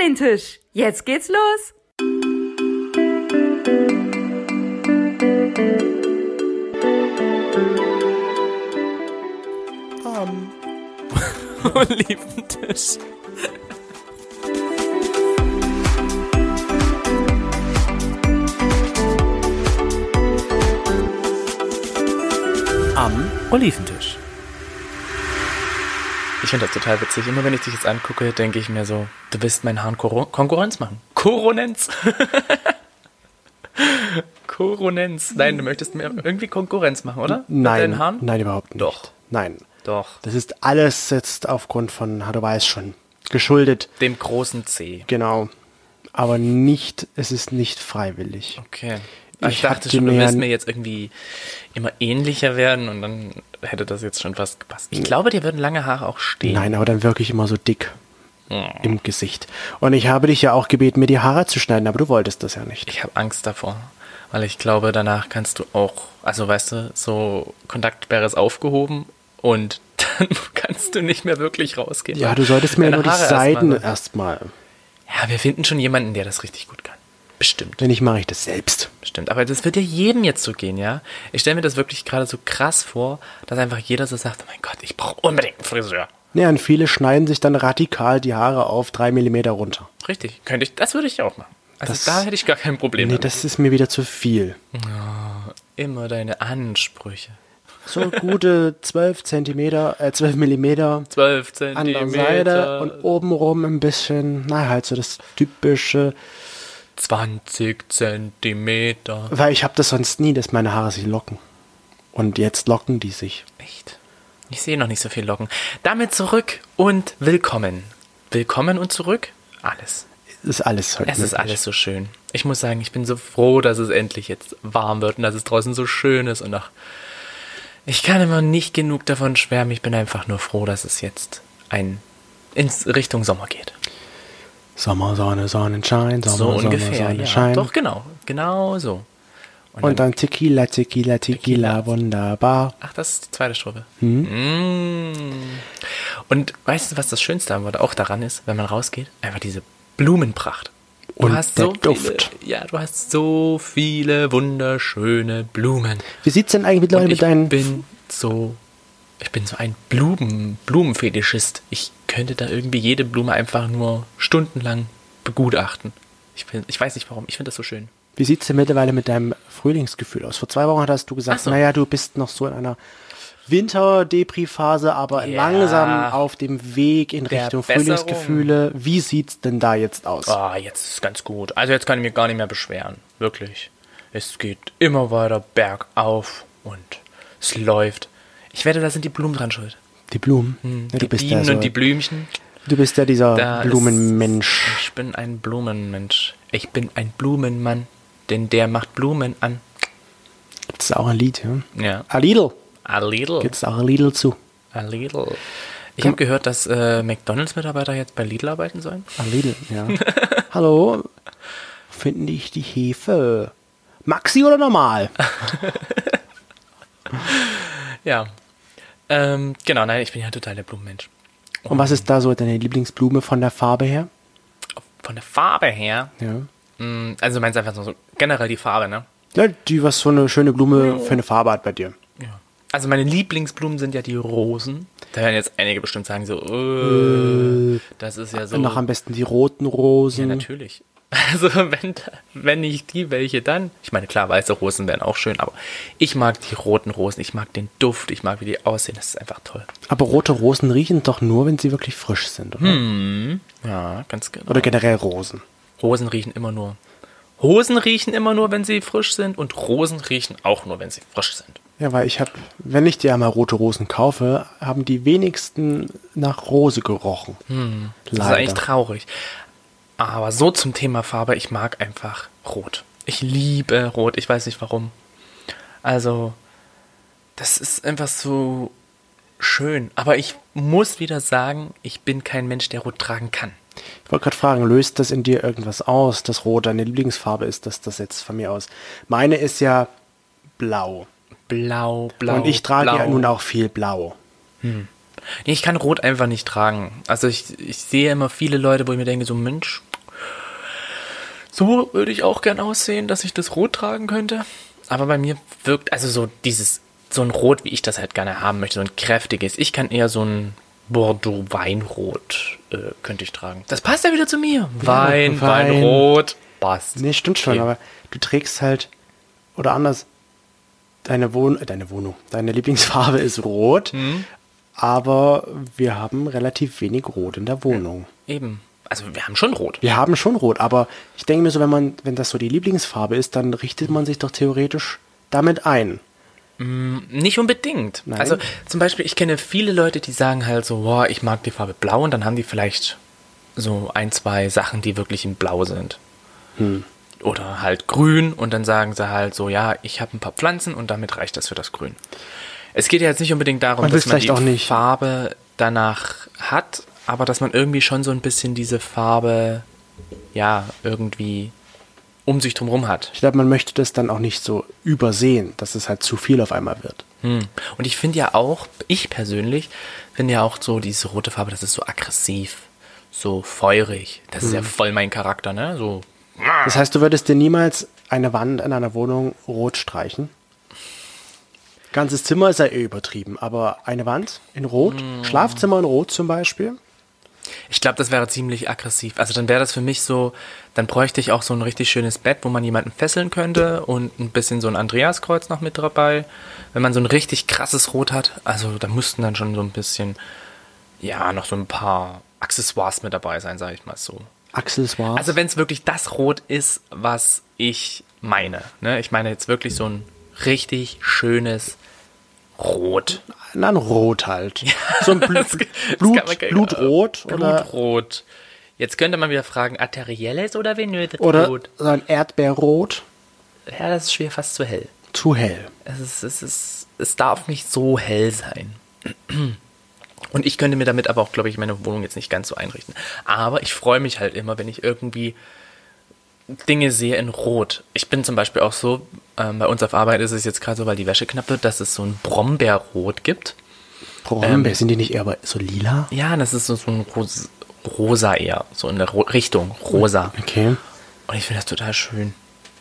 an den Tisch. Jetzt geht's los. Am Oliventisch. Am Oliventisch. Ich finde das total witzig. Immer wenn ich dich jetzt angucke, denke ich mir so, du willst meinen Haaren Kor Konkurrenz machen. Koronenz. Koronenz. Nein, du möchtest mir irgendwie Konkurrenz machen, oder? Nein, nein, überhaupt nicht. Doch. Nein. Doch. Das ist alles jetzt aufgrund von, ha, du weißt schon, geschuldet. Dem großen C. Genau. Aber nicht, es ist nicht freiwillig. Okay. Ich, Ich dachte schon, du willst mir jetzt irgendwie immer ähnlicher werden und dann hätte das jetzt schon fast gepasst. Ich glaube, dir würden lange Haare auch stehen. Nein, aber dann wirklich immer so dick im Gesicht. Und ich habe dich ja auch gebeten, mir die Haare zu schneiden, aber du wolltest das ja nicht. Ich habe Angst davor, weil ich glaube, danach kannst du auch, also weißt du, so Kontaktsperre ist aufgehoben und dann kannst du nicht mehr wirklich rausgehen. Ja, du solltest mir nur die Haare Seiten erstmal- erstmal. Ja, wir finden schon jemanden, der das richtig gut kann. Bestimmt. Wenn nicht, mache ich das selbst. Bestimmt. Aber das wird ja jedem jetzt so gehen, ja? Ich stelle mir das wirklich gerade so krass vor, dass einfach jeder so sagt, oh mein Gott, ich brauche unbedingt einen Friseur. Ja, und viele schneiden sich dann radikal die Haare auf drei Millimeter runter. Richtig. Könnte ich, das würde ich auch machen. Also Das- da hätte ich gar kein Problem Nee, damit. das ist mir wieder zu viel. Immer deine Ansprüche. So gute 12 Zentimeter, äh, 12 Millimeter 12 an der Zentimeter. Seite und obenrum ein bisschen, na halt so das typische, 20 Zentimeter. weil ich habe das sonst nie, dass meine Haare sich locken. Und jetzt locken die sich. Echt? Ich sehe noch nicht so viel Locken. Damit zurück und willkommen. Willkommen und zurück? Alles. Ist alles heute Es ist möglich. alles so schön. Ich muss sagen, ich bin so froh, dass es endlich jetzt warm wird und dass es draußen so schön ist und ach, ich kann immer nicht genug davon schwärmen. Ich bin einfach nur froh, dass es jetzt ein ins Richtung Sommer geht. Sommer, Sonne, Sonnenschein, Sommer, so Sommer, ungefähr, ja. Sonnenschein. Doch genau, genau so. Und dann Tequila, Tequila, Tequila, wunderbar. Ach, das ist die zweite Strophe. Mm. Und weißt du, was das Schönste auch daran ist, wenn man rausgeht? Einfach diese Blumenpracht. Du Und hast der so Duft. Viele, ja, du hast so viele wunderschöne Blumen. Wie sieht's denn eigentlich mittlerweile Und mit ich deinen... bin so, ich bin so ein Blumen, Blumenfetischist. Ich könnte da irgendwie jede Blume einfach nur stundenlang begutachten. Ich, bin, ich weiß nicht warum, ich finde das so schön. Wie sieht's denn mittlerweile mit deinem Frühlingsgefühl aus? Vor zwei Wochen hast du gesagt, so. naja, du bist noch so in einer Winter-Depri-Phase, aber Ja. langsam auf dem Weg in Der Richtung Besserung. Frühlingsgefühle. Wie sieht's denn da jetzt aus? Ah, jetzt ist es ganz gut. Also jetzt kann ich mich gar nicht mehr beschweren. Wirklich. Es geht immer weiter bergauf und es läuft. Ich wette, da sind die Blumen dran schuld. Die Blumen. Ja, Hm, die du, bist Bienen ja so, und die Blümchen. du bist ja dieser Da Blumenmensch. Ist, ich bin ein Blumenmensch. Ich bin ein Blumenmann, denn der macht Blumen an. Gibt's auch ein Lied, ja? Ja. A Lidl. A little. Gibt's auch ein Lidl zu. A little. Ich habe gehört, dass äh, McDonalds-Mitarbeiter jetzt bei Lidl arbeiten sollen. A Lidl, ja. Hallo, finden dich die Hefe? Maxi oder normal? Ja. Ähm, genau, nein, ich bin ja total der Blumenmensch. Und was ist da so deine Lieblingsblume von der Farbe her? Von der Farbe her, Ja. mh, also du meinst einfach so, so generell die Farbe, ne? Ja, die, was so eine schöne Blume für eine Farbe hat bei dir. Ja. Also meine Lieblingsblumen sind ja die Rosen. Da werden jetzt einige bestimmt sagen so, äh, das ist ja so. Und noch am besten die roten Rosen. Ja, natürlich. Also wenn, wenn nicht die, welche dann? Ich meine, klar, weiße Rosen wären auch schön, aber ich mag die roten Rosen, ich mag den Duft, ich mag, wie die aussehen, das ist einfach toll. Aber rote Rosen riechen doch nur, wenn sie wirklich frisch sind, oder? Hm. Ja, ganz genau. Oder generell Rosen. Rosen riechen immer nur. Hosen riechen immer nur, wenn sie frisch sind und Rosen riechen auch nur, wenn sie frisch sind. Ja, weil ich habe, wenn ich dir einmal rote Rosen kaufe, haben die wenigsten nach Rose gerochen. Hm. Das ist Leider. eigentlich traurig. Aber so zum Thema Farbe, ich mag einfach Rot. Ich liebe Rot, ich weiß nicht warum. Also, das ist einfach so schön. Aber ich muss wieder sagen, ich bin kein Mensch, der Rot tragen kann. Ich wollte gerade fragen, löst das in dir irgendwas aus, dass Rot deine Lieblingsfarbe ist, dass das jetzt von mir aus. Meine ist ja blau. Blau, blau. Und ich trage blau. ja nun auch viel blau. Nee, ich kann Rot einfach nicht tragen. Also ich, ich sehe immer viele Leute, wo ich mir denke, so Mensch, so würde ich auch gern aussehen, dass ich das Rot tragen könnte. Aber bei mir wirkt, also so dieses, so ein Rot, wie ich das halt gerne haben möchte, so ein kräftiges. Ich kann eher so ein Bordeaux-Weinrot äh, könnte ich tragen. Das passt ja wieder zu mir. Wein, Wein. Weinrot, passt. Nee, stimmt schon, Okay. aber du trägst halt, oder anders, deine, Wohn äh, deine Wohnung, deine Lieblingsfarbe ist rot, Mhm. aber wir haben relativ wenig Rot in der Wohnung. Eben. Also wir haben schon Rot. Wir haben schon Rot, aber ich denke mir so, wenn man, wenn das so die Lieblingsfarbe ist, dann richtet man sich doch theoretisch damit ein. Nicht unbedingt. Nein. Also zum Beispiel, ich kenne viele Leute, die sagen halt so, boah, ich mag die Farbe Blau und dann haben die vielleicht so ein, zwei Sachen, die wirklich in Blau sind. Hm. Oder halt grün und dann sagen sie halt so, ja, ich habe ein paar Pflanzen und damit reicht das für das Grün. Es geht ja jetzt nicht unbedingt darum, Man dass man die vielleicht auch nicht. Farbe danach hat, aber dass man irgendwie schon so ein bisschen diese Farbe, ja, irgendwie um sich drumherum hat. Ich glaube, man möchte das dann auch nicht so übersehen, dass es halt zu viel auf einmal wird. Hm. Und ich finde ja auch, ich persönlich finde ja auch so diese rote Farbe, das ist so aggressiv, so feurig. Das ist ja voll mein Charakter, ne? So. Das heißt, du würdest dir niemals eine Wand in einer Wohnung rot streichen? Ganzes Zimmer ist ja eh übertrieben, aber eine Wand in Rot, Schlafzimmer in Rot zum Beispiel. Ich glaube, das wäre ziemlich aggressiv. Also dann wäre das für mich so, dann bräuchte ich auch so ein richtig schönes Bett, wo man jemanden fesseln könnte und ein bisschen so ein Andreaskreuz noch mit dabei. Wenn man so ein richtig krasses Rot hat, also da müssten dann schon so ein bisschen, ja, noch so ein paar Accessoires mit dabei sein, sage ich mal so. Accessoires. Also wenn es wirklich das Rot ist, was ich meine. Ne? Ich meine jetzt wirklich so ein richtig schönes Rot. Nein, Rot halt. So ein Bl Das- Blut, das Blutrot oder, Blutrot. Jetzt könnte man wieder fragen, arterielles oder venöses oder so ein Erdbeerrot. Ja, das ist schwer fast zu hell. Zu hell. Es, ist, es, ist, es darf nicht so hell sein. Und ich könnte mir damit aber auch, glaube ich, meine Wohnung jetzt nicht ganz so einrichten. Aber ich freue mich halt immer, wenn ich irgendwie Dinge sehe in Rot. Ich bin zum Beispiel auch so, ähm, bei uns auf Arbeit ist es jetzt gerade so, weil die Wäsche knapp wird, dass es so ein Brombeerrot gibt. Brombeer, sind die nicht eher so lila? Ja, das ist so, so ein Ros rosa eher, so in der Ro Richtung rosa. Okay. Und ich finde das total schön.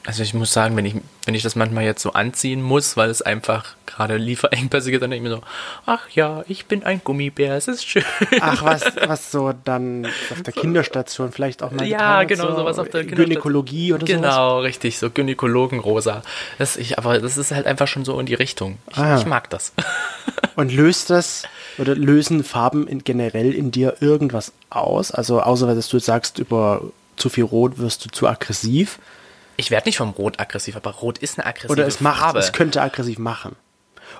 Also ich muss sagen, wenn ich, wenn ich das manchmal jetzt so anziehen muss, weil es einfach gerade Lieferengpässe gibt, dann denke ich mir so, ach ja, ich bin ein Gummibär, es ist schön. Ach, was, was so dann auf der Kinderstation vielleicht auch mal ja, getan genau, so sowas auf der Gynäkologie oder sowas. Genau, richtig, so Gynäkologenrosa. Das ich, aber das ist halt einfach schon so in die Richtung. Ich, Ah. ich mag das. Und löst das oder lösen Farben in, generell in dir irgendwas aus? Also außer dass du sagst, über zu viel Rot wirst du zu aggressiv. Ich werde nicht vom Rot aggressiv, aber Rot ist eine aggressive Oder es macht, Farbe. es könnte aggressiv machen.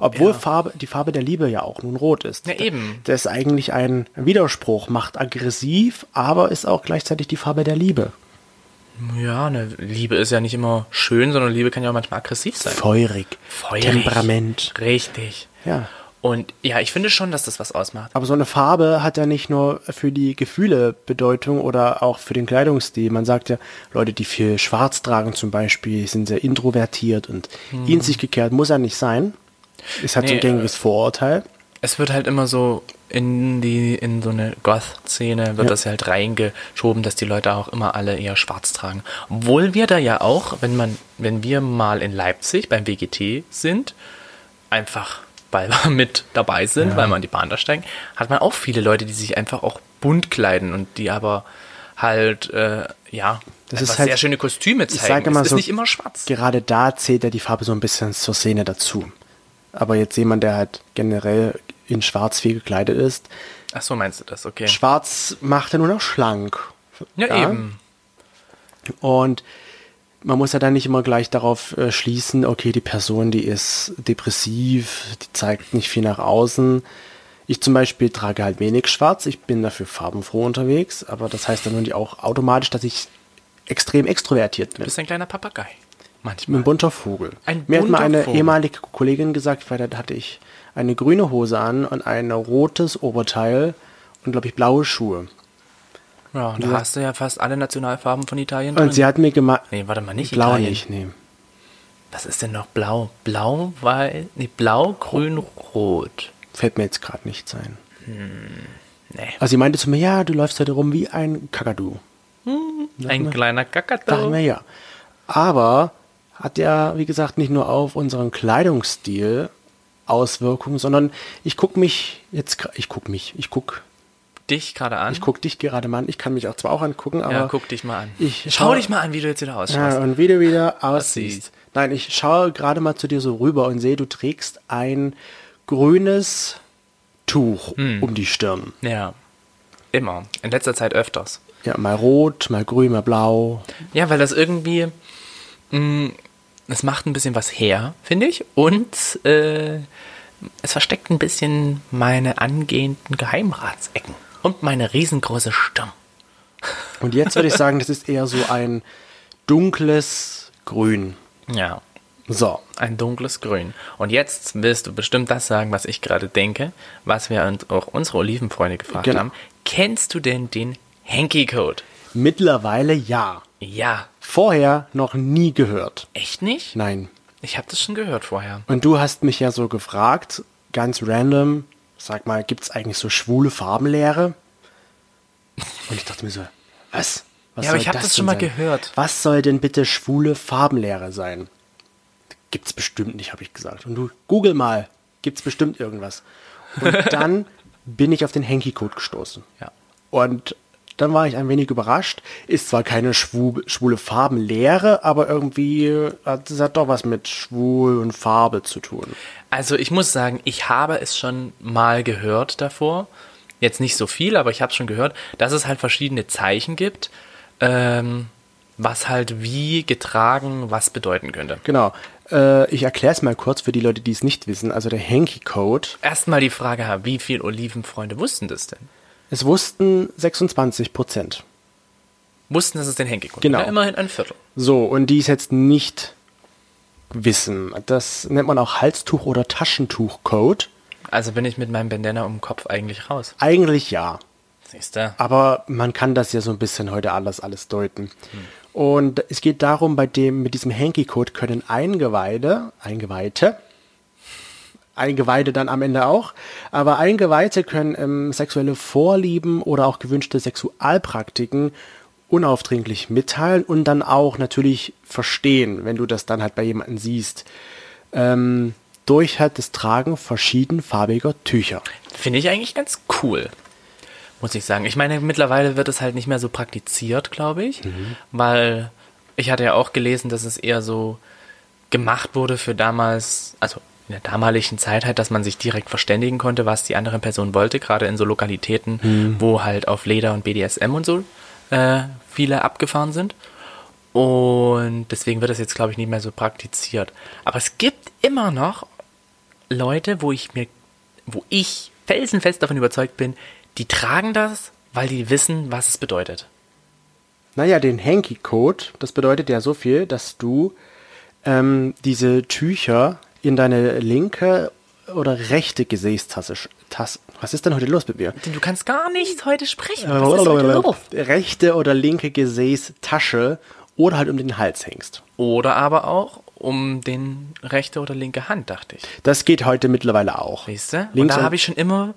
Obwohl Ja. Farbe, die Farbe der Liebe ja auch nun rot ist. Ja, eben. Das ist eigentlich ein Widerspruch. Macht aggressiv, aber ist auch gleichzeitig die Farbe der Liebe. ja, eine Liebe ist ja nicht immer schön, sondern Liebe kann ja auch manchmal aggressiv sein. Feurig. Feurig. Temperament. Richtig. Ja. Und ja, ich finde schon, dass das was ausmacht. Aber so eine Farbe hat ja nicht nur für die Gefühle Bedeutung oder auch für den Kleidungsstil. Man sagt ja, Leute, die viel schwarz tragen zum Beispiel, sind sehr introvertiert und in sich gekehrt. Muss ja nicht sein. Ist halt so ein Hm. Nee, gängiges Vorurteil. Es wird halt immer so in die, in so eine Goth-Szene wird Ja. das halt reingeschoben, dass die Leute auch immer alle eher schwarz tragen. Obwohl wir da ja auch, wenn man, wenn wir mal in Leipzig beim WGT sind, einfach weil wir mit dabei sind, weil wir an die Bahn da steigen, hat man auch viele Leute, die sich einfach auch bunt kleiden und die aber halt, äh, ja, Das ist halt- sehr schöne Kostüme ich zeigen. sage mal es ist so, nicht immer schwarz. Gerade da zählt ja die Farbe so ein bisschen zur Szene dazu. Aber jetzt jemand, der halt generell in schwarz viel gekleidet ist, Ach so, meinst du das? Okay. schwarz macht ja nur noch schlank. Ja, eben. Und man muss ja dann nicht immer gleich darauf äh, schließen, okay, die Person, die ist depressiv, die zeigt nicht viel nach außen. Ich zum Beispiel trage halt wenig schwarz, ich bin dafür farbenfroh unterwegs, aber das heißt dann nun nicht auch automatisch, dass ich extrem extrovertiert Du bin. bist ein kleiner Papagei. Manchmal. ein bunter Vogel. Ein Mir hat mal bunter eine Vogel. ehemalige Kollegin gesagt, weil da hatte ich eine grüne Hose an und ein rotes Oberteil und glaube ich blaue Schuhe. Ja, da hast du ja fast alle Nationalfarben von Italien Und drin. sie hat mir gemacht. nee, warte mal, nicht Blau Italien. nicht, nee. Was ist denn noch blau? Blau, weil, nee, blau, grün, rot. Fällt mir jetzt gerade nichts ein. Nee. Also sie meinte zu mir, ja, du läufst heute rum wie ein Kakadu. Ein kleiner Dachte ich Kakao. mir, ja. Aber hat ja, wie gesagt, nicht nur auf unseren Kleidungsstil Auswirkungen, sondern ich gucke mich jetzt, ich gucke mich, ich gucke Dich gerade an. ich guck dich gerade mal an. Ich kann mich auch zwar auch angucken, aber ja, guck dich mal an. ich Schau schau- dich mal an, wie du jetzt wieder Ja, ausschaust. und wie du wieder aussiehst. Aussiehst. Nein, ich schaue gerade mal zu dir so rüber und sehe, du trägst ein grünes Tuch Hm. um die Stirn. Ja. Immer. In letzter Zeit öfters. Ja, mal rot, mal grün, mal blau. Ja, weil das irgendwie. Mh, es macht ein bisschen was her, finde ich. Und äh, es versteckt ein bisschen meine angehenden Geheimratsecken. Und meine riesengroße Stirn. Und jetzt würde ich sagen, das ist eher so ein dunkles Grün. Ja. So, Ein dunkles Grün. Und jetzt willst du bestimmt das sagen, was ich gerade denke, was wir uns auch unsere Olivenfreunde gefragt Genau. haben. Kennst du denn den Hanky-Code? mittlerweile ja. Ja. Vorher noch nie gehört. Echt nicht? Nein. Ich habe das schon gehört vorher. Und du hast mich ja so gefragt, ganz random, sag mal, gibt's eigentlich so schwule Farbenlehre? Und ich dachte mir so, was? was Ja, aber ich hab das denn schon mal sein? gehört. Was soll denn bitte schwule Farbenlehre sein? Gibt's bestimmt nicht, habe ich gesagt. Und du, google mal, gibt's bestimmt irgendwas. Und dann bin ich auf den Hanky-Code gestoßen. Ja. Und dann war ich ein wenig überrascht. Ist zwar keine schwu schwule Farbenlehre, aber irgendwie hat es hat doch was mit schwul und Farbe zu tun. Also ich muss sagen, ich habe es schon mal gehört davor. Jetzt nicht so viel, aber ich habe es schon gehört, dass es halt verschiedene Zeichen gibt, ähm, was halt wie getragen was bedeuten könnte. Genau. Äh, ich erkläre es mal kurz für die Leute, die es nicht wissen. Also der Hanky-Code. Erstmal die Frage, wie viel Olivenfreunde wussten das denn? Es wussten 26 Prozent. Wussten, dass es den Henki gibt. Genau. Ja, immerhin ein Viertel. So, und die es jetzt nicht wissen. Das nennt man auch Halstuch- oder Taschentuch-Code. Also bin ich mit meinem Bandana um den Kopf eigentlich raus. Eigentlich ja. Siehst du? Aber man kann das ja so ein bisschen heute alles, alles deuten. Und es geht darum, bei dem, mit diesem Hanky-Code können Eingeweide, Eingeweihte, Eingeweide dann am Ende auch, aber Eingeweihte können ähm, sexuelle Vorlieben oder auch gewünschte Sexualpraktiken unaufdringlich mitteilen und dann auch natürlich verstehen, wenn du das dann halt bei jemandem siehst. Ähm, durch halt das Tragen verschiedenfarbiger Tücher. Finde ich eigentlich ganz cool. Muss ich sagen. Ich meine, mittlerweile wird es halt nicht mehr so praktiziert, glaube ich. Weil ich hatte ja auch gelesen, dass es eher so gemacht wurde für damals, also in der damaligen Zeit halt, dass man sich direkt verständigen konnte, was die andere Person wollte, gerade in so Lokalitäten, wo halt auf Leder und BDSM und so äh, viele abgefahren sind. Und deswegen wird das jetzt, glaube ich, nicht mehr so praktiziert. Aber es gibt immer noch Leute, wo ich mir, wo ich felsenfest davon überzeugt bin, die tragen das, weil die wissen, was es bedeutet. Naja, den Hanky-Code, das bedeutet ja so viel, dass du ähm, diese Tücher in deine linke oder rechte Gesäßtasse. sch- Tas Was ist denn heute los mit mir? Denn du kannst gar nicht heute sprechen. Was ist heute los? Rechte oder linke Gesäßtasche oder halt um den Hals hängst. Oder aber auch um den rechte oder linke Hand, dachte ich. Das geht heute mittlerweile auch. Weißt du? Und Links da und- habe ich schon immer,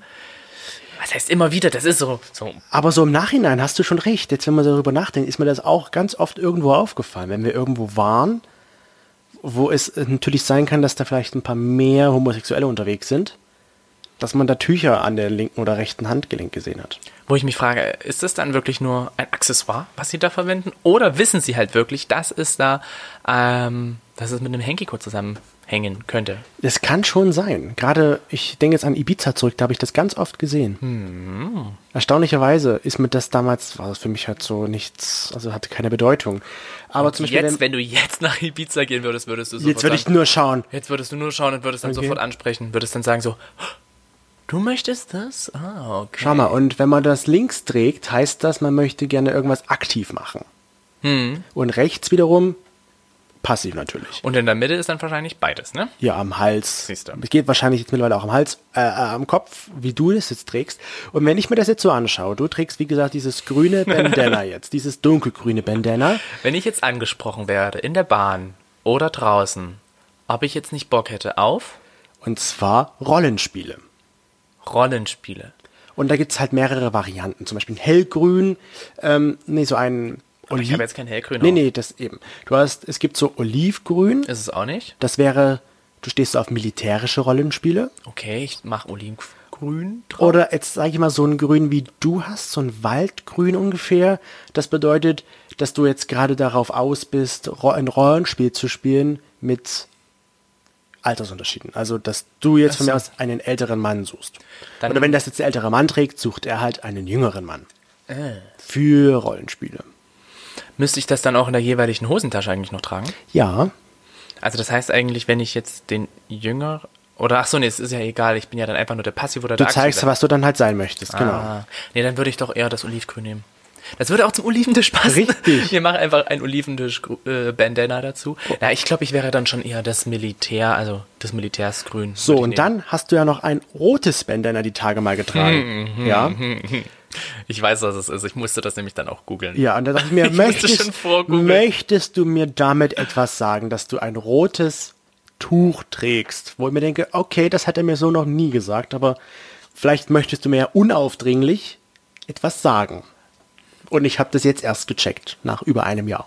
was heißt immer wieder, das ist so, so Aber so im Nachhinein hast du schon recht. Jetzt, wenn man darüber nachdenkt, ist mir das auch ganz oft irgendwo aufgefallen. Wenn wir irgendwo waren, wo es äh, natürlich sein kann, dass da vielleicht ein paar mehr Homosexuelle unterwegs sind, dass man da Tücher an der linken oder rechten Handgelenk gesehen hat. Wo ich mich frage, ist das dann wirklich nur ein Accessoire, was sie da verwenden? Oder wissen sie halt wirklich, dass es da, ähm, dass es mit einem Hanky-Code zusammenhängen könnte? Das kann schon sein. Gerade, ich denke jetzt an Ibiza zurück, da habe ich das ganz oft gesehen. Hm. Erstaunlicherweise ist mir das damals, war das für mich halt so nichts, also hatte keine Bedeutung. Aber zum Beispiel, jetzt, wenn, wenn du jetzt nach Ibiza gehen würdest, würdest du sofort jetzt würde ich nur schauen. jetzt würdest du nur schauen und würdest dann Okay. sofort ansprechen, würdest dann sagen so, du möchtest das? Ah, okay. Schau mal, und wenn man das links trägt, heißt das, man möchte gerne irgendwas aktiv machen. Hm. Und rechts wiederum passiv natürlich. Und in der Mitte ist dann wahrscheinlich beides, ne? Ja, am Hals. Siehst du. Es geht wahrscheinlich jetzt mittlerweile auch am Hals, äh, äh, am Kopf, wie du das jetzt trägst. Und wenn ich mir das jetzt so anschaue, du trägst, wie gesagt, dieses grüne Bandana jetzt, dieses dunkelgrüne Bandana. Wenn ich jetzt angesprochen werde, in der Bahn oder draußen, ob ich jetzt nicht Bock hätte auf Und zwar Rollenspiele. Rollenspiele. Und da gibt's halt mehrere Varianten. Zum Beispiel ein hellgrün, ähm, nee, so ein Aber ich Oli- habe jetzt kein Hellgrün. Nee, auf. nee, das eben. Du hast, es gibt so olivgrün. Ist es auch nicht? Das wäre, du stehst auf militärische Rollenspiele. Okay, ich mache Olivgrün drauf. Oder jetzt sage ich mal so ein Grün wie du hast, so ein Waldgrün ungefähr. Das bedeutet, dass du jetzt gerade darauf aus bist, ein Rollenspiel zu spielen mit Altersunterschieden. Also, dass du jetzt von mir aus einen älteren Mann suchst. Dann- Oder wenn das jetzt der ältere Mann trägt, sucht er halt einen jüngeren Mann. Äh. Für Rollenspiele. Müsste ich das dann auch in der jeweiligen Hosentasche eigentlich noch tragen? Ja, Also das heißt eigentlich, wenn ich jetzt den Jünger oder ach so, nee, es ist ja egal, ich bin ja dann einfach nur der Passiv oder du der zeigst, Aktive. was du dann halt sein möchtest. Genau. Ah, nee, dann würde ich doch eher das Olivgrün nehmen. Das würde auch zum Oliventisch passen. Richtig. Wir machen einfach ein Oliventisch-Bandana dazu. Na, ich glaube, ich wäre dann schon eher das Militär, also das Militärsgrün. So, und nehmen. dann hast du ja noch ein rotes Bandana die Tage mal getragen. Hm, ja. Ich weiß, was es ist. Ich musste das nämlich dann auch googeln. Ja, und da dachte ich mir, Ich möchtest, möchtest du mir damit etwas sagen, dass du ein rotes Tuch trägst? Wo ich mir denke, okay, das hat er mir so noch nie gesagt, aber vielleicht möchtest du mir ja unaufdringlich etwas sagen. Und ich habe das jetzt erst gecheckt, nach über einem Jahr.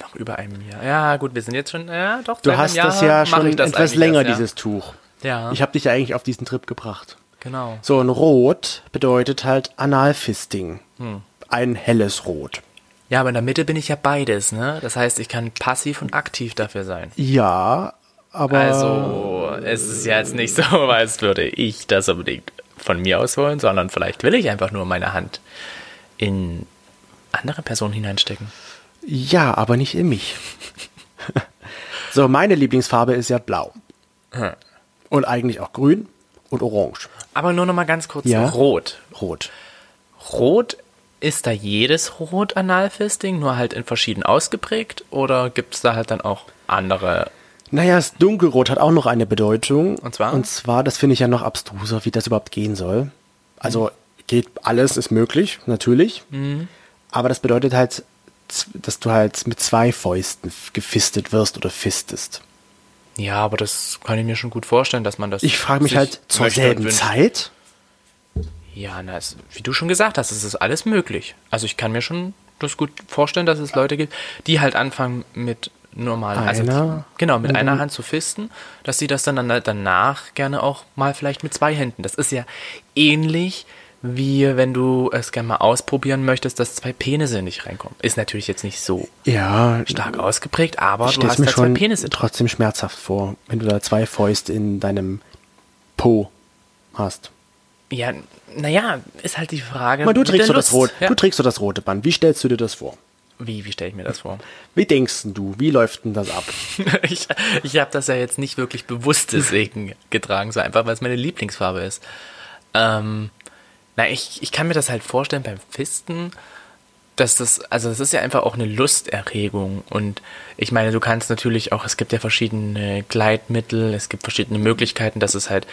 Noch über einem Jahr. Ja, gut, wir sind jetzt schon, ja, doch. Du hast das ja schon das etwas länger, erst, ja. dieses Tuch. Ja. Ich habe dich ja eigentlich auf diesen Trip gebracht. Genau. So, ein Rot bedeutet halt Analfisting. Hm. Ein helles Rot. Ja, aber in der Mitte bin ich ja beides, ne? Das heißt, ich kann passiv und aktiv dafür sein. Ja, aber Also, es ist ja jetzt nicht so, als würde ich das unbedingt von mir aus wollen, sondern vielleicht will ich einfach nur meine Hand in andere Personen hineinstecken. Ja, aber nicht in mich. so, meine Lieblingsfarbe ist ja blau. Hm. Und eigentlich auch grün und orange. Aber nur noch mal ganz kurz Ja. rot. Rot. Rot, ist da jedes Rot Analfisting, nur halt in verschieden ausgeprägt? Oder gibt es da halt dann auch andere? Naja, das Dunkelrot hat auch noch eine Bedeutung. Und zwar? Und zwar, das finde ich ja noch abstruser, wie das überhaupt gehen soll. Also geht alles, ist möglich, natürlich. Mhm. Aber das bedeutet halt, dass du halt mit zwei Fäusten gefistet wirst oder fistest. Ja, aber das kann ich mir schon gut vorstellen, dass man das. Ich frage mich halt zur selben. Zeit. Ja, na, es, wie du schon gesagt hast, es ist alles möglich. Also ich kann mir schon das gut vorstellen, dass es Leute gibt, die halt anfangen mit normalen, also Einer? genau, mit einer Hand zu fisten, dass sie das dann, dann danach gerne auch mal vielleicht mit zwei Händen. Das ist ja ähnlich wie wenn du es gerne mal ausprobieren möchtest, dass zwei Penisse nicht reinkommen. Ist natürlich jetzt nicht so Ja, stark ausgeprägt, aber du hast mir da zwei schon Penisse drin. trotzdem schmerzhaft vor, wenn du da zwei Fäuste in deinem Po hast. Ja, naja, ist halt die Frage. Mal, du trägst so das. Rot, Ja. du trägst so das rote Band. Wie stellst du dir das vor? Wie, wie stelle ich mir das vor? Wie denkst du? Wie läuft denn das ab? ich ich habe das ja jetzt nicht wirklich bewusst deswegen getragen, so einfach, weil es meine Lieblingsfarbe ist. Ähm, na, ich, ich kann mir das halt vorstellen beim Fisten, dass das, also das ist ja einfach auch eine Lusterregung. Und ich meine, du kannst natürlich auch, es gibt ja verschiedene Gleitmittel, es gibt verschiedene Möglichkeiten, dass es halt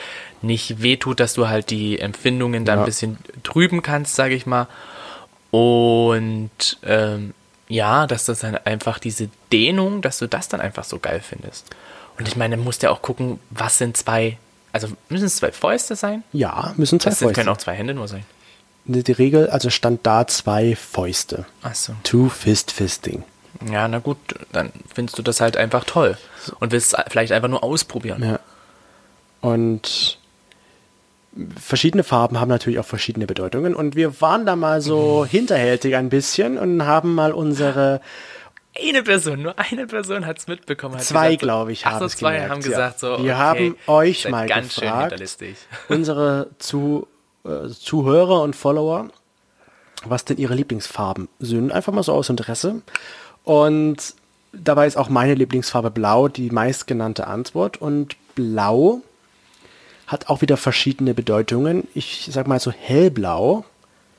nicht wehtut, dass du halt die Empfindungen dann Ja. ein bisschen trüben kannst, sage ich mal. Und ähm, ja, dass das dann einfach diese Dehnung, dass du das dann einfach so geil findest. Und ich meine, du musst ja auch gucken, was sind zwei, also müssen es zwei Fäuste sein? Ja, müssen zwei Das Fäuste. können auch zwei Hände nur sein. Die Regel, also stand da zwei Fäuste. Achso. Two Fist Fisting. Ja, na gut, dann findest du das halt einfach toll. Und willst es vielleicht einfach nur ausprobieren. Ja. Und verschiedene Farben haben natürlich auch verschiedene Bedeutungen. Und wir waren da mal so hinterhältig ein bisschen und haben mal unsere Eine Person, nur eine Person hat es mitbekommen. Hat Zwei, glaube ich, haben so, es zwei gemerkt, haben ja. gesagt so, Wir okay, haben euch mal ganz schön gefragt. hinterlistig. unsere zu, äh, Zuhörer und Follower, was denn ihre Lieblingsfarben sind. Einfach mal so aus Interesse. Und dabei ist auch meine Lieblingsfarbe Blau die meistgenannte Antwort. Und Blau hat auch wieder verschiedene Bedeutungen. Ich sag mal so hellblau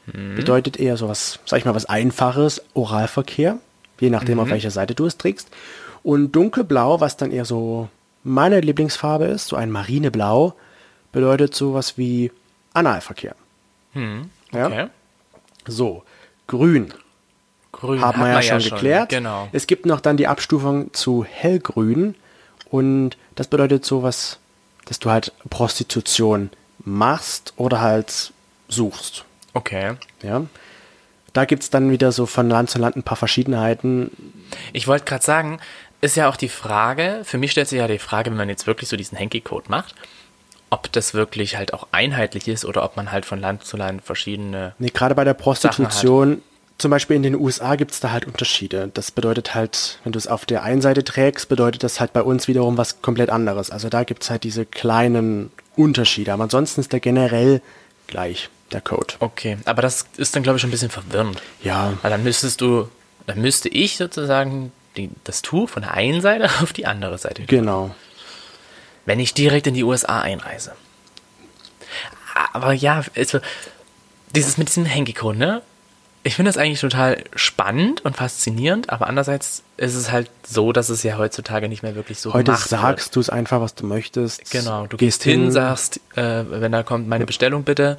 bedeutet eher so was, sag ich mal, was Einfaches, Oralverkehr, je nachdem, auf welcher Seite du es trägst. Und dunkelblau, was dann eher so meine Lieblingsfarbe ist, so ein Marineblau, bedeutet sowas wie Analverkehr. Ja? Okay. So, grün Grün haben wir ja schon geklärt. Genau. Es gibt noch dann die Abstufung zu hellgrün und das bedeutet sowas, dass du halt Prostitution machst oder halt suchst. Okay. Ja. Da gibt es dann wieder so von Land zu Land ein paar Verschiedenheiten. Ich wollte gerade sagen, ist ja auch die Frage, für mich stellt sich ja die Frage, wenn man jetzt wirklich so diesen Hanky-Code macht, ob das wirklich halt auch einheitlich ist oder ob man halt von Land zu Land verschiedene. Nee, gerade bei der Prostitution, zum Beispiel in den USA gibt es da halt Unterschiede. Das bedeutet halt, wenn du es auf der einen Seite trägst, bedeutet das halt bei uns wiederum was komplett anderes. Also da gibt es halt diese kleinen Unterschiede. Aber ansonsten ist der generell gleich, der Code. Okay, aber das ist dann, glaube ich, schon ein bisschen verwirrend. Ja. Weil dann müsstest du, dann müsste ich sozusagen die, das Tuch von der einen Seite auf die andere Seite. Genau. Wenn ich direkt in die USA einreise. Aber ja, also, dieses mit diesem Hanky-Code, ne? Ich finde das eigentlich total spannend und faszinierend, aber andererseits ist es halt so, dass es ja heutzutage nicht mehr wirklich so Heute sagst du es einfach, was du möchtest. Genau, du gehst hin, sagst, äh, wenn da kommt meine Bestellung bitte,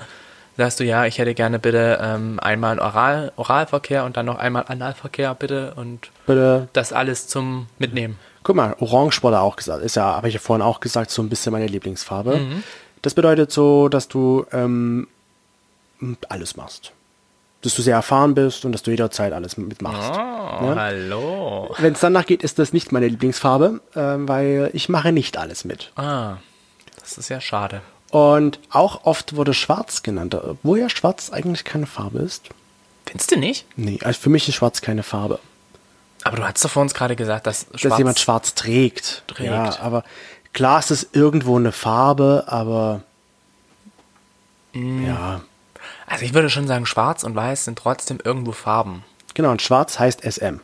sagst du, ja, ich hätte gerne bitte ähm, einmal Oral, Oralverkehr und dann noch einmal Analverkehr bitte und Bitte. das alles zum Mitnehmen. Guck mal, Orange wurde auch gesagt. Ist ja, habe ich ja vorhin auch gesagt, so ein bisschen meine Lieblingsfarbe. Mhm. Das bedeutet so, dass du ähm, alles machst. Dass du sehr erfahren bist und dass du jederzeit alles mitmachst. Oh, Ja. hallo. Wenn es danach geht, ist das nicht meine Lieblingsfarbe, ähm, weil ich mache nicht alles mit. Ah, das ist ja schade. Und auch oft wurde Schwarz genannt, wo ja Schwarz eigentlich keine Farbe ist. Findest du nicht? Nee, also für mich ist Schwarz keine Farbe. Aber du hast doch vor uns gerade gesagt, dass Schwarz... dass jemand schwarz trägt. trägt. Ja, aber klar ist es irgendwo eine Farbe, aber Mm. ja, Also ich würde schon sagen, schwarz und weiß sind trotzdem irgendwo Farben. genau. Und schwarz heißt SM,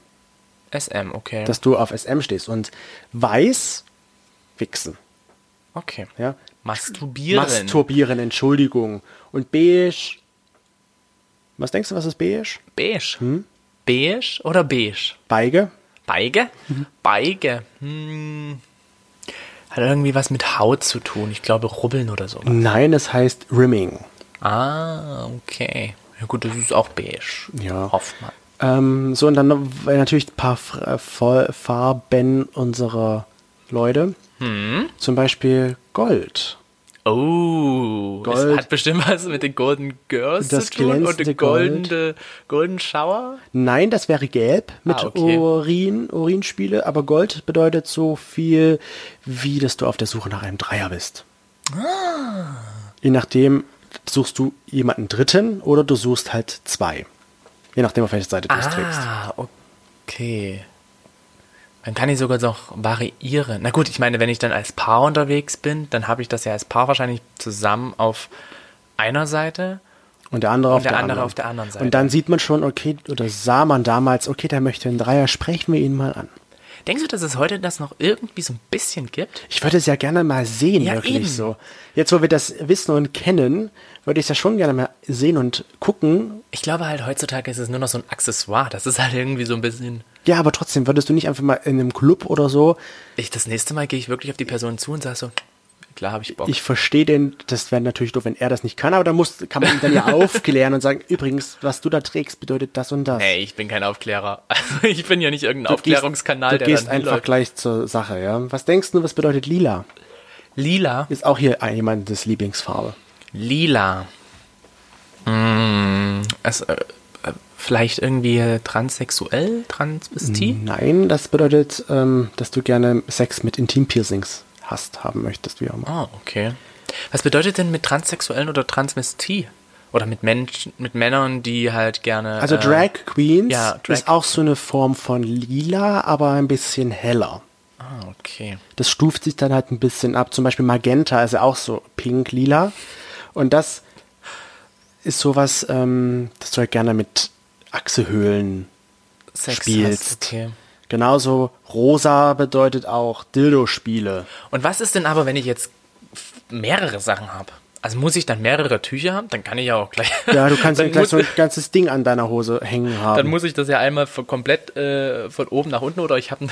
SM, okay. dass du auf SM stehst und weiß wichsen. Okay. Ja, Masturbieren. masturbieren, Entschuldigung. Und beige. Was denkst du, was ist beige? beige. Hm? Beige oder beige? Beige. Beige? Mhm. Beige. Hm. Hat irgendwie was mit Haut zu tun. Ich glaube, rubbeln oder so. Nein, es heißt Rimming. Ah, okay. Ja gut, das ist auch beige. Ja. Hofft man. Ähm, so, und dann weil natürlich ein paar äh, Farben unserer Leute. Hm? Zum Beispiel Gold. Oh, Gold. es hat bestimmt was mit den Golden Girls Das zu tun und den goldene, Golden Shower. Nein, das wäre gelb mit Ah, okay. Urin, Urinspiele, aber Gold bedeutet so viel, wie dass du auf der Suche nach einem Dreier bist. Ah. Je nachdem suchst du jemanden dritten oder du suchst halt zwei. Je nachdem, auf welche Seite du es trägst. Ah, okay. Man kann die sogar noch variieren. Na gut, ich meine, wenn ich dann als Paar unterwegs bin, dann habe ich das ja als Paar wahrscheinlich zusammen auf einer Seite. Und der andere, Und auf, der der andere anderen. auf der anderen Seite. Und dann sieht man schon, okay, oder sah man damals, okay, der möchte einen Dreier, sprechen wir ihn mal an. Denkst du, dass es heute das noch irgendwie so ein bisschen gibt? Ich würde es ja gerne mal sehen, Ja, wirklich eben. so. Jetzt, wo wir das wissen und kennen, würde ich es ja schon gerne mal sehen und gucken. Ich glaube halt, heutzutage ist es nur noch so ein Accessoire. Das ist halt irgendwie so ein bisschen. Ja, aber trotzdem, würdest du nicht einfach mal in einem Club oder so, Ich, das nächste Mal gehe ich wirklich auf die Person zu und sage so, klar habe ich Bock. ich verstehe den, das wäre natürlich doof, wenn er das nicht kann, aber da muss, kann man ihn dann ja aufklären und sagen, übrigens, was du da trägst, bedeutet das und das. Nee, ich bin kein Aufklärer. Also ich bin ja nicht irgendein Du Aufklärungskanal, gehst, du der gehst dann einfach hinläuft. gleich zur Sache, ja. Was denkst du, was bedeutet lila? Lila. Ist auch hier ein- jemandes Lieblingsfarbe. Lila. Hm, es, äh, vielleicht irgendwie transsexuell, Transvestit? Nein, das bedeutet, ähm, dass du gerne Sex mit Intimpiercings hast, haben möchtest, wie auch immer. Ah, okay. Was bedeutet denn mit Transsexuellen oder Transvestit? Oder mit Menschen, mit Männern, die halt gerne. Also äh, Drag Queens ja, Drag- ist auch so eine Form von lila, aber ein bisschen heller. Ah, okay. Das stuft sich dann halt ein bisschen ab. Zum Beispiel Magenta ist ja auch so pink, lila. Und das ist sowas, ähm, das du halt gerne mit Achsehöhlen Sex spielst. hast, okay. Genauso rosa bedeutet auch Dildo-Spiele. Und was ist denn aber, wenn ich jetzt mehrere Sachen habe? Also muss ich dann mehrere Tücher haben? Dann kann ich ja auch gleich. Ja, du kannst dann, gleich muss, so ein ganzes Ding an deiner Hose hängen haben. dann muss ich das ja einmal komplett äh, von oben nach unten oder ich habe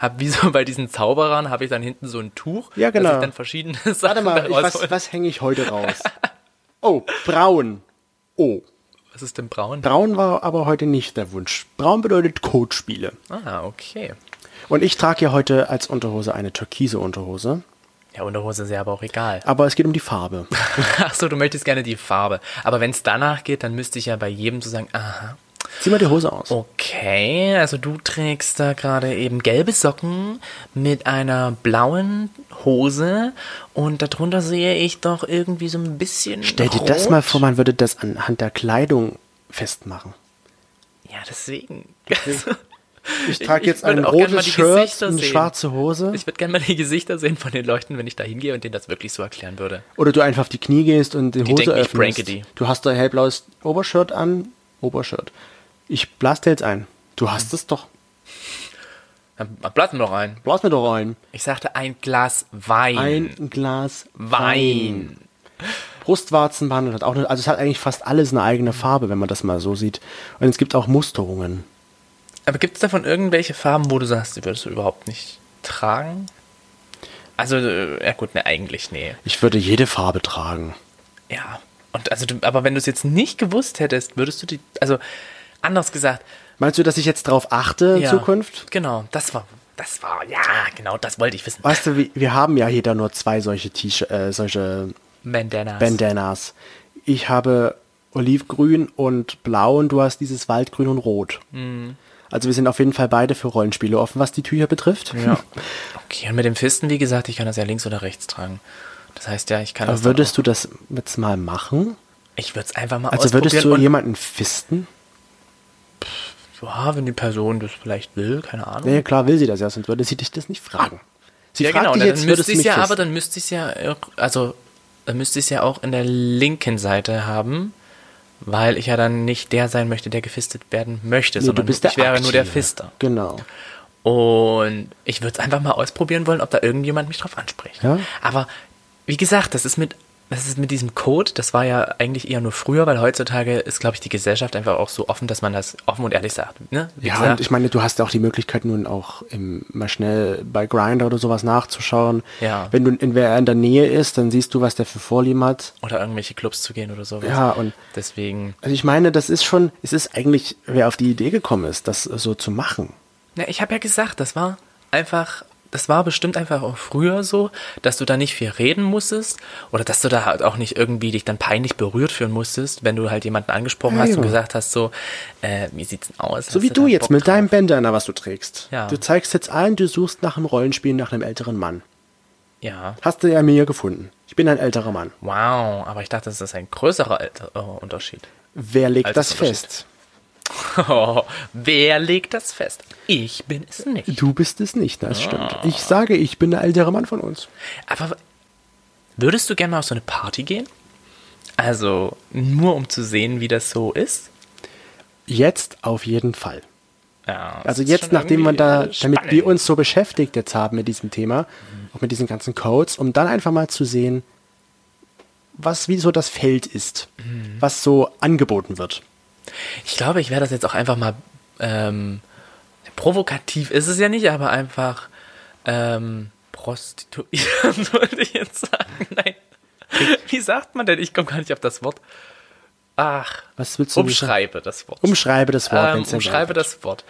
hab wie so bei diesen Zauberern habe ich dann hinten so ein Tuch, Ja, genau. dass ich dann verschiedene Sachen Warte mal, ich, was, was hänge ich heute raus? Oh, braun. Oh, Was ist denn braun? braun war aber heute nicht der Wunsch. Braun bedeutet Codespiele. Ah, okay. Und ich trage ja heute als Unterhose eine türkise Unterhose. Ja, Unterhose ist ja aber auch egal. Aber es geht um die Farbe. Ach so, du möchtest gerne die Farbe. Aber wenn es danach geht, dann müsste ich ja bei jedem so sagen, aha, Zieh mal die Hose aus. Okay, also du trägst da gerade eben gelbe Socken mit einer blauen Hose und darunter sehe ich doch irgendwie so ein bisschen. Stell dir rot. das mal vor, man würde das anhand der Kleidung festmachen. Ja, deswegen. Ich trage jetzt würde ein rotes Shirt, eine sehen. schwarze Hose. Ich würde gerne mal die Gesichter sehen von den Leuten, wenn ich da hingehe und denen das wirklich so erklären würde. Oder du einfach auf die Knie gehst und die, Die Hose ich öffnest. Du hast da hellblaues Obershirt an. Obershirt. Ich blas dir jetzt ein. Du hast es doch. Dann blasen wir doch ein. Blas mir doch ein. Ich sagte ein Glas Wein. Ein Glas Wein. Brustwarzenband hat auch eine, also es hat eigentlich fast alles eine eigene Farbe, wenn man das mal so sieht. Und es gibt auch Musterungen. Aber gibt es davon irgendwelche Farben, wo du sagst, die würdest du überhaupt nicht tragen? Also, äh, ja gut, ne, eigentlich, nee. Ich würde jede Farbe tragen. Ja. Und also, aber wenn du es jetzt nicht gewusst hättest, würdest du die, also, anders gesagt, Meinst du, dass ich jetzt darauf achte in ja, Zukunft? Genau, das war, das war, ja, genau, das wollte ich wissen. Weißt du, wir, wir haben ja jeder nur zwei solche T-Shirts, äh, solche Bandanas. Bandanas. Ich habe Olivgrün und Blau und du hast dieses Waldgrün und Rot. Mhm. Also wir sind auf jeden Fall beide für Rollenspiele offen, was die Tücher betrifft. Ja. Okay, und mit dem Fisten, wie gesagt, ich kann das ja links oder rechts tragen. Das heißt ja, ich kann das Aber würdest du das jetzt mal machen? ich würde es einfach mal Also würdest du ausprobieren und- jemanden fisten? Ja, wenn die Person das vielleicht will, keine Ahnung. Nee, klar will sie das ja, sonst würde sie dich das nicht fragen. Sie ja, fragt genau, dich dann jetzt, würdest müsste ich ja, aber dann müsste ich ja, auch- also, dann müsste ich ja auch in der linken Seite haben, weil ich ja dann nicht der sein möchte, der gefistet werden möchte, Nee, sondern du bist der ich wäre nur der Aktive. Fister. Genau. Und ich würde es einfach mal ausprobieren wollen, ob da irgendjemand mich drauf anspricht. Ja. Aber wie gesagt, das ist mit das ist mit diesem Code, das war ja eigentlich eher nur früher, weil heutzutage ist, glaube ich, die Gesellschaft einfach auch so offen, dass man das offen und ehrlich sagt. Ne? Ja, gesagt, und ich meine, du hast ja auch die Möglichkeit nun auch im, mal schnell bei Grindr oder sowas nachzuschauen. Ja. Wenn du in wer in der Nähe ist, dann siehst du, was der für Vorlieben hat. oder irgendwelche Clubs zu gehen oder sowas. Ja, und Deswegen. also ich meine, das ist schon, es ist eigentlich, wer auf die Idee gekommen ist, das so zu machen. Ja, ich habe ja gesagt, das war einfach, das war bestimmt einfach auch früher so, dass du da nicht viel reden musstest oder dass du da halt auch nicht irgendwie dich dann peinlich berührt fühlen musstest, wenn du halt jemanden angesprochen Ja, hast ja. und gesagt hast so, äh, wie sieht's denn aus? So Hast wie du da jetzt Bock mit drauf? deinem Bandana, was du trägst. Ja. Du zeigst jetzt allen, du suchst nach einem Rollenspiel nach einem älteren Mann. Ja. Hast du ja mir gefunden. Ich bin ein älterer Mann. Wow, aber ich dachte, das ist ein größerer Alter äh, Unterschied. Wer legt das fest? Oh, wer legt das fest? Ich bin es nicht. Du bist es nicht, das stimmt. Ich sage, ich bin der ältere Mann von uns. Aber würdest du gerne mal auf so eine Party gehen? Also nur um zu sehen, wie das so ist? Jetzt auf jeden Fall. Ja, Also jetzt, nachdem wir da, damit wir uns so beschäftigt jetzt haben mit diesem Thema, auch mit diesen ganzen Codes, um dann einfach mal zu sehen, was wie so das Feld ist, Mhm. was so angeboten wird. Ich glaube, ich werde das jetzt auch einfach mal ähm, provokativ ist es ja nicht, aber einfach ähm, prostituieren, wollte ich jetzt sagen. Nein. Wie sagt man denn? Ich komme gar nicht auf das Wort. Ach, Was willst du umschreibe das Wort. Umschreibe das Wort, ähm, umschreibe das Wort.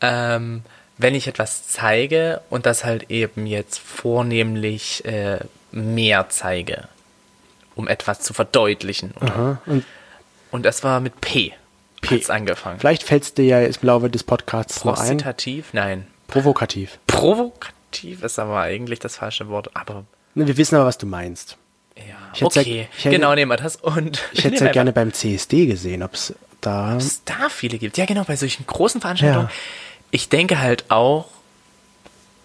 Ähm, wenn ich etwas zeige und das halt eben jetzt vornehmlich äh, mehr zeige, um etwas zu verdeutlichen. Aha. Und und das war mit P. P. Hat's angefangen. vielleicht fällt es dir ja im Laufe des Podcasts noch ein. Prostitativ? Nein. Provokativ. Provokativ ist aber eigentlich das falsche Wort. Aber Ne, Wir wissen aber, was du meinst. ja, okay. ja- ich hätte- genau, nehmen wir das. Und Ich hätte es ja gerne beim CSD gesehen, ob es da. es da viele gibt. Ja, genau, bei solchen großen Veranstaltungen. Ja. Ich denke halt auch,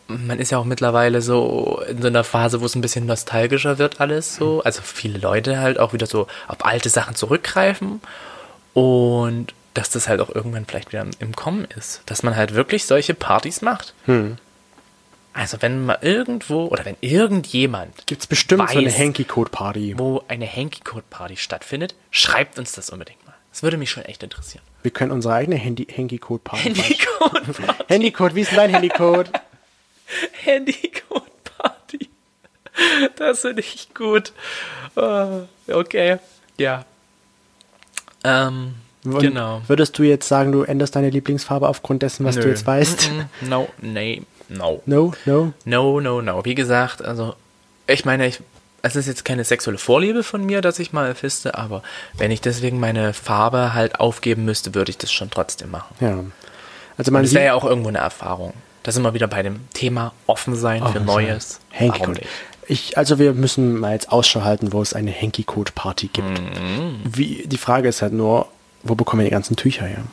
man ist ja auch mittlerweile so in so einer Phase, wo es ein bisschen nostalgischer wird alles so. Also viele Leute halt auch wieder so auf alte Sachen zurückgreifen und dass das halt auch irgendwann vielleicht wieder im Kommen ist. Dass man halt wirklich solche Partys macht. Hm. Also wenn mal irgendwo oder wenn irgendjemand Gibt es bestimmt so eine weiß, Hanky-Code-Party. wo eine Hanky-Code-Party stattfindet, schreibt uns das unbedingt mal. Das würde mich schon echt interessieren. Wir können unsere eigene Handy- Hanky-Code-Party machen. Handy-Code-Party. Handy-Code, wie ist denn dein Handy-Code? Handy-Code-Party. Das finde ich gut. Ah, Okay, ja. Ähm, Und genau. Würdest du jetzt sagen, du änderst deine Lieblingsfarbe aufgrund dessen, was du Nö. jetzt weißt? No, nee, no. No, no. No, no, no. Wie gesagt, also Ich meine, ich, es ist jetzt keine sexuelle Vorliebe von mir, dass ich mal fiste, aber wenn ich deswegen meine Farbe halt aufgeben müsste, würde ich das schon trotzdem machen. Ja. Also man Das wäre ja auch irgendwo eine Erfahrung. Da sind wir wieder bei dem Thema offen sein für Oh, Neues. Hanky Warum nicht? Ich, also wir müssen mal jetzt Ausschau halten, wo es eine Hanky Code Party gibt. Mhm. Wie, die Frage ist halt nur, wo bekommen wir die ganzen Tücher her?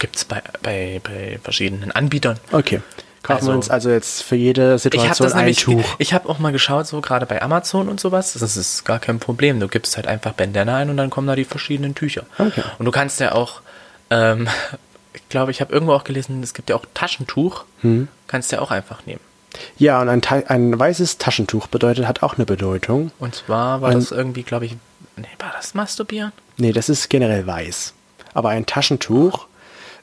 Gibt es bei, bei, bei verschiedenen Anbietern. Okay. Kaufen Also- wir uns also jetzt für jede Situation ein nämlich, Tuch. ich habe auch mal geschaut, so gerade bei Amazon und sowas, das ist gar kein Problem. Du gibst halt einfach Bandana ein und dann kommen da die verschiedenen Tücher. Okay. Und du kannst ja auch, ähm, ich glaube, ich habe irgendwo auch gelesen, es gibt ja auch Taschentuch, Hm. kannst du ja auch einfach nehmen. Ja, und ein, ein weißes Taschentuch bedeutet, hat auch eine Bedeutung. Und zwar war Und- das irgendwie, glaube ich, nee, war das Masturbieren? Nee, das ist generell weiß. Aber ein Taschentuch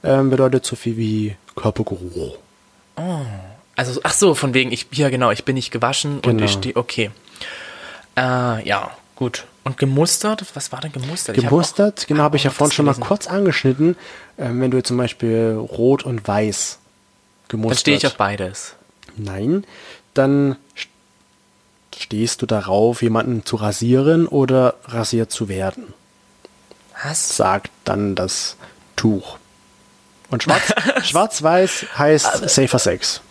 ähm, bedeutet so viel wie Körpergeruch. Also, ach so, von wegen, ich, ja genau, ich bin nicht gewaschen und Genau. ich stehe, okay. Äh, ja, gut. Und gemustert? Was war denn gemustert? Hab Gemustert, auch- genau, habe ich ja vorhin schon mal kurz angeschnitten. Ähm, wenn du zum Beispiel rot und weiß gemustert. Dann stehe ich auf beides. Nein, dann st- stehst du darauf, jemanden zu rasieren oder rasiert zu werden, Was? sagt dann das Tuch. Und schwarz, schwarz-weiß heißt safer Sex.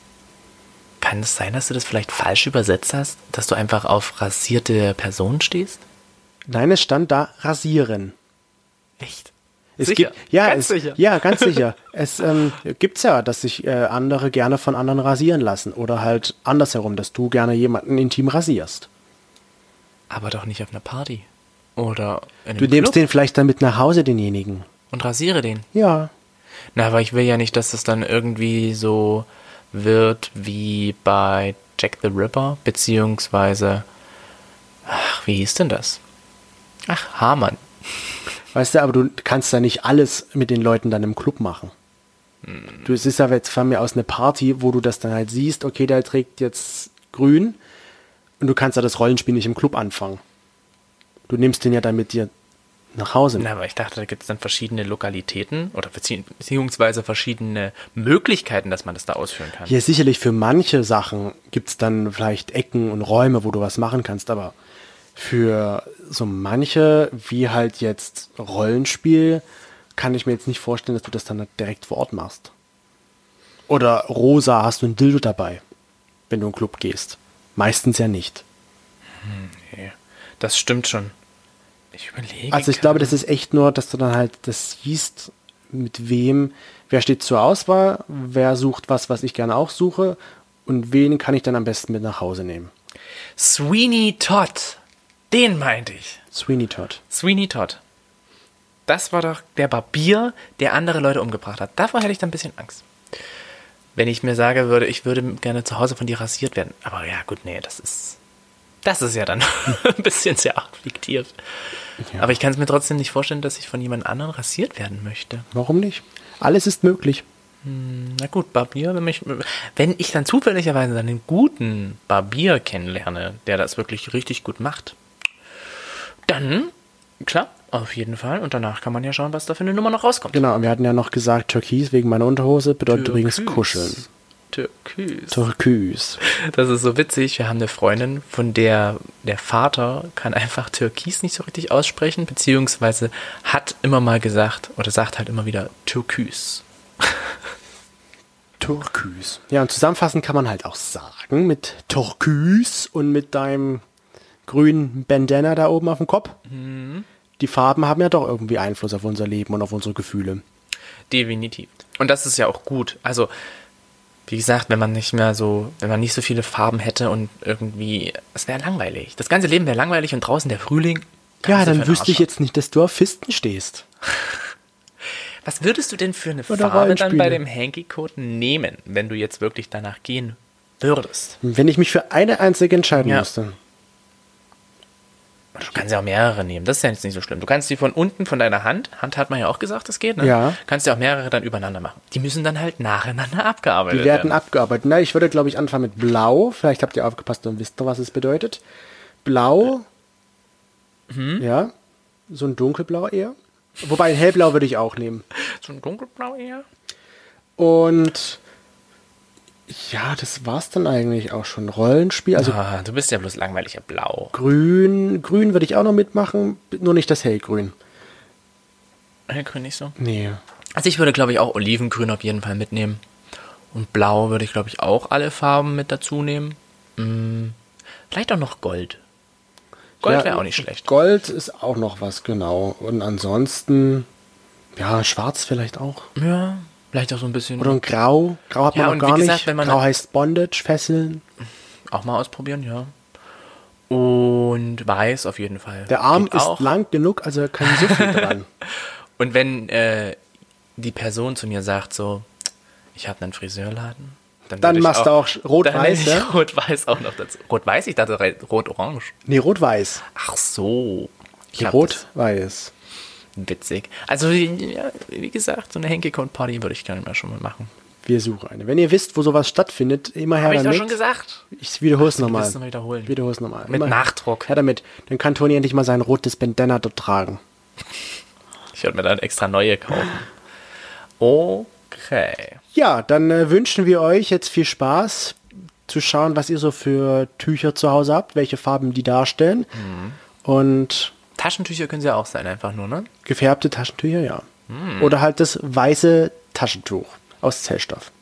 Kann es sein, dass du das vielleicht falsch übersetzt hast? Dass du einfach auf rasierte Personen stehst? Nein, es stand da rasieren. Echt? Es Sicher? Gibt, ja, Ganz es, sicher? ja, ganz sicher. Es ähm, gibt's ja, dass sich äh, andere gerne von anderen rasieren lassen oder halt andersherum, dass du gerne jemanden intim rasierst. Aber doch nicht auf einer Party. Oder in einem Du nimmst Club den vielleicht dann mit nach Hause, denjenigen. und rasiere den. Ja. Na, aber ich will ja nicht, dass das dann irgendwie so wird wie bei Jack the Ripper, beziehungsweise, ach, wie hieß denn das? Ach, Hamann. Weißt du, aber du kannst ja nicht alles mit den Leuten dann im Club machen. Du, es ist ja jetzt von mir aus eine Party, wo du das dann halt siehst, okay, der trägt jetzt grün und du kannst ja das Rollenspiel nicht im Club anfangen. Du nimmst den ja dann mit dir nach Hause. Na, aber ich dachte, da gibt es dann verschiedene Lokalitäten oder bezieh beziehungsweise verschiedene Möglichkeiten, dass man das da ausführen kann. Ja, sicherlich für manche Sachen gibt's dann vielleicht Ecken und Räume, wo du was machen kannst, aber für so manche, wie halt jetzt Rollenspiel, kann ich mir jetzt nicht vorstellen, dass du das dann direkt vor Ort machst. Oder rosa hast du ein Dildo dabei, wenn du in den Club gehst. Meistens ja nicht. Nee, das stimmt schon. Ich überlege. Also ich glaube, das ist echt nur, dass du dann halt das siehst, mit wem, wer steht zur Auswahl, wer sucht was, was ich gerne auch suche und wen kann ich dann am besten mit nach Hause nehmen. Sweeney Todd. Den meinte ich. Sweeney Todd. Sweeney Todd. Das war doch der Barbier, der andere Leute umgebracht hat. Davor hätte ich dann ein bisschen Angst. Wenn ich mir sagen würde, ich würde gerne zu Hause von dir rasiert werden. Aber ja, gut, nee, das ist. Das ist ja dann ein bisschen sehr fiktiv. Ja. Aber ich kann es mir trotzdem nicht vorstellen, dass ich von jemand anderem rasiert werden möchte. Warum nicht? Alles ist möglich. Na gut, Barbier, wenn, mich, wenn ich dann zufälligerweise dann einen guten Barbier kennenlerne, der das wirklich richtig gut macht, dann, klar, auf jeden Fall. Und danach kann man ja schauen, was da für eine Nummer noch rauskommt. Genau, und wir hatten ja noch gesagt, Türkis wegen meiner Unterhose bedeutet übrigens Türkis. kuscheln. Türkis. Türkis. Das ist so witzig. Wir haben eine Freundin, von der der Vater kann einfach Türkis nicht so richtig aussprechen, beziehungsweise hat immer mal gesagt oder sagt halt immer wieder Türkis. Türkis. Ja, und zusammenfassend kann man halt auch sagen, mit Türkis und mit deinem grünen Bandana da oben auf dem Kopf, die Farben haben ja doch irgendwie Einfluss auf unser Leben und auf unsere Gefühle. Definitiv. Und das ist ja auch gut. Also, wie gesagt, wenn man nicht mehr so, wenn man nicht so viele Farben hätte und irgendwie, es wäre langweilig. Das ganze Leben wäre langweilig und draußen der Frühling. Ja, dann wüsste ich jetzt nicht, dass du auf Fisten stehst. Was würdest du denn für eine Oder Farbe dann bei dem Hanky-Code nehmen, wenn du jetzt wirklich danach gehen würdest? Wenn ich mich für eine einzige entscheiden Ja. müsste. Du kannst ja auch mehrere nehmen, das ist ja jetzt nicht so schlimm. Du kannst die von unten von deiner Hand, Hand hat man ja auch gesagt, das geht, ne? Ja. Kannst ja auch mehrere dann übereinander machen. Die müssen dann halt nacheinander abgearbeitet Die werden werden. abgearbeitet. Na, ich würde, glaube ich, anfangen mit Blau. Vielleicht habt ihr aufgepasst und wisst ihr, was es bedeutet. Blau. Mhm. Ja. So ein dunkelblau eher. Wobei ein hellblau würde ich auch nehmen. So ein dunkelblau eher? Und Ja, das war's dann eigentlich auch schon. Rollenspiel, also Ah, du bist ja bloß langweiliger Blau. grün, grün würde ich auch noch mitmachen, nur nicht das hellgrün. Hellgrün nicht so? Nee. Also ich würde, glaube ich, auch Olivengrün auf jeden Fall mitnehmen. Und Blau würde ich, glaube ich, auch alle Farben mit dazu nehmen. Hm, vielleicht auch noch Gold. Gold Ja, wäre auch nicht schlecht. Gold ist auch noch was, genau. Und ansonsten, ja, schwarz vielleicht auch. Ja, vielleicht auch so ein bisschen Oder ein Grau. Grau hat Ja, man noch wie gar gesagt, nicht. wenn man- Grau heißt Bondage, Fesseln. auch mal ausprobieren, ja. Und weiß auf jeden Fall. Der Arm Geht ist auch. lang genug, also kann so viel dran. Und wenn äh, die Person zu mir sagt so, ich habe einen Friseurladen, dann, Dann machst du auch rot-weiß, ne? Rot-Weiß auch noch dazu. Rot-Weiß, ich dachte rot-orange. Nee, rot-weiß. Ach so. Ich Rot-weiß. Witzig. Also, ja, wie gesagt, so eine Henke-Code-Party würde ich gerne mal schon mal machen. Wir suchen eine. Wenn ihr wisst, wo sowas stattfindet, immer her Habe ich doch damit. schon gesagt. Ich wiederhole es nochmal. noch wiederholen. Wiederhole es nochmal. Mit Immer Nachdruck. Her damit. Dann kann Toni endlich mal sein rotes Bandana dort tragen. Ich werde mir dann extra neue kaufen. Okay. Ja, dann äh, wünschen wir euch jetzt viel Spaß zu schauen, was ihr so für Tücher zu Hause habt, welche Farben die darstellen. Mhm. Und Taschentücher können sie ja auch sein, einfach nur, ne? gefärbte Taschentücher, ja. Hm. Oder halt das weiße Taschentuch aus Zellstoff.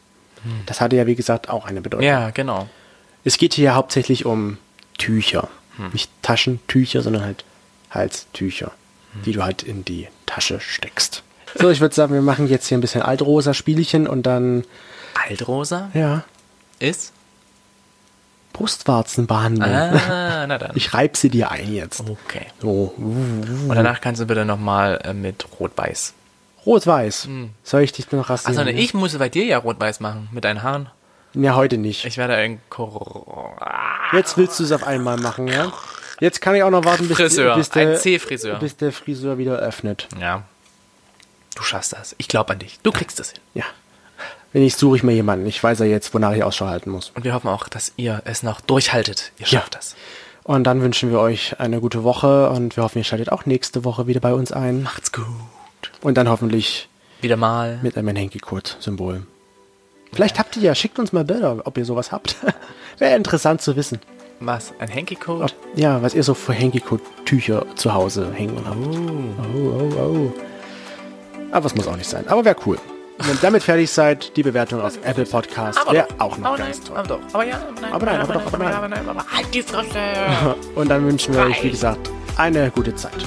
Hm. Das hatte ja, wie gesagt, auch eine Bedeutung. Ja, genau. Es geht hier hauptsächlich um Tücher. Hm. Nicht Taschentücher, sondern halt Halstücher, Hm. die du halt in die Tasche steckst. So, ich würde sagen, wir machen jetzt hier ein bisschen altrosa Spielchen und dann, Altrosa ja, ist? Brustwarzenbehandlung. Ah, na dann. Ich reib sie dir ein jetzt. Okay. So, Und danach kannst du bitte nochmal äh, mit Rot-Weiß. rot-weiß. Soll ich dich noch rasieren? Achso, ne, ich muss bei dir ja Rot-Weiß machen, mit deinen Haaren. Ja, heute nicht. Ich werde ein Kor Jetzt willst du es auf einmal machen, ja? Jetzt kann ich auch noch warten, bis, Friseur, bis, ein der, C-Friseur. bis der Friseur wieder öffnet. Ja. Du schaffst das. Ich glaube an dich. Du kriegst das hin. Ja. Wenn ich suche ich mir jemanden. Ich weiß ja jetzt, wonach ich Ausschau halten muss. Und wir hoffen auch, dass ihr es noch durchhaltet. Ihr Ja. schafft das. Und dann wünschen wir euch eine gute Woche und wir hoffen, ihr schaltet auch nächste Woche wieder bei uns ein. Macht's gut. Und dann hoffentlich Wieder mal. mit einem Henki-Code-Symbol. Vielleicht habt ihr ja, schickt uns mal Bilder, ob ihr sowas habt. Wäre interessant zu wissen. Was? Ein Hanky-Code? Ob, ja, was ihr so für Henki-Code-Tücher zu Hause hängen habt. Oh, oh, oh. Aber es muss auch nicht sein. Aber wäre cool. Wenn ihr damit fertig seid, die Bewertung auf Apple Podcast wäre auch noch aber ganz nein, toll. aber doch. Aber ja, aber nein. Aber nein, aber doch, aber nein. aber nein. Aber halt die Fresse. Und dann wünschen wir euch, wie gesagt, eine gute Zeit.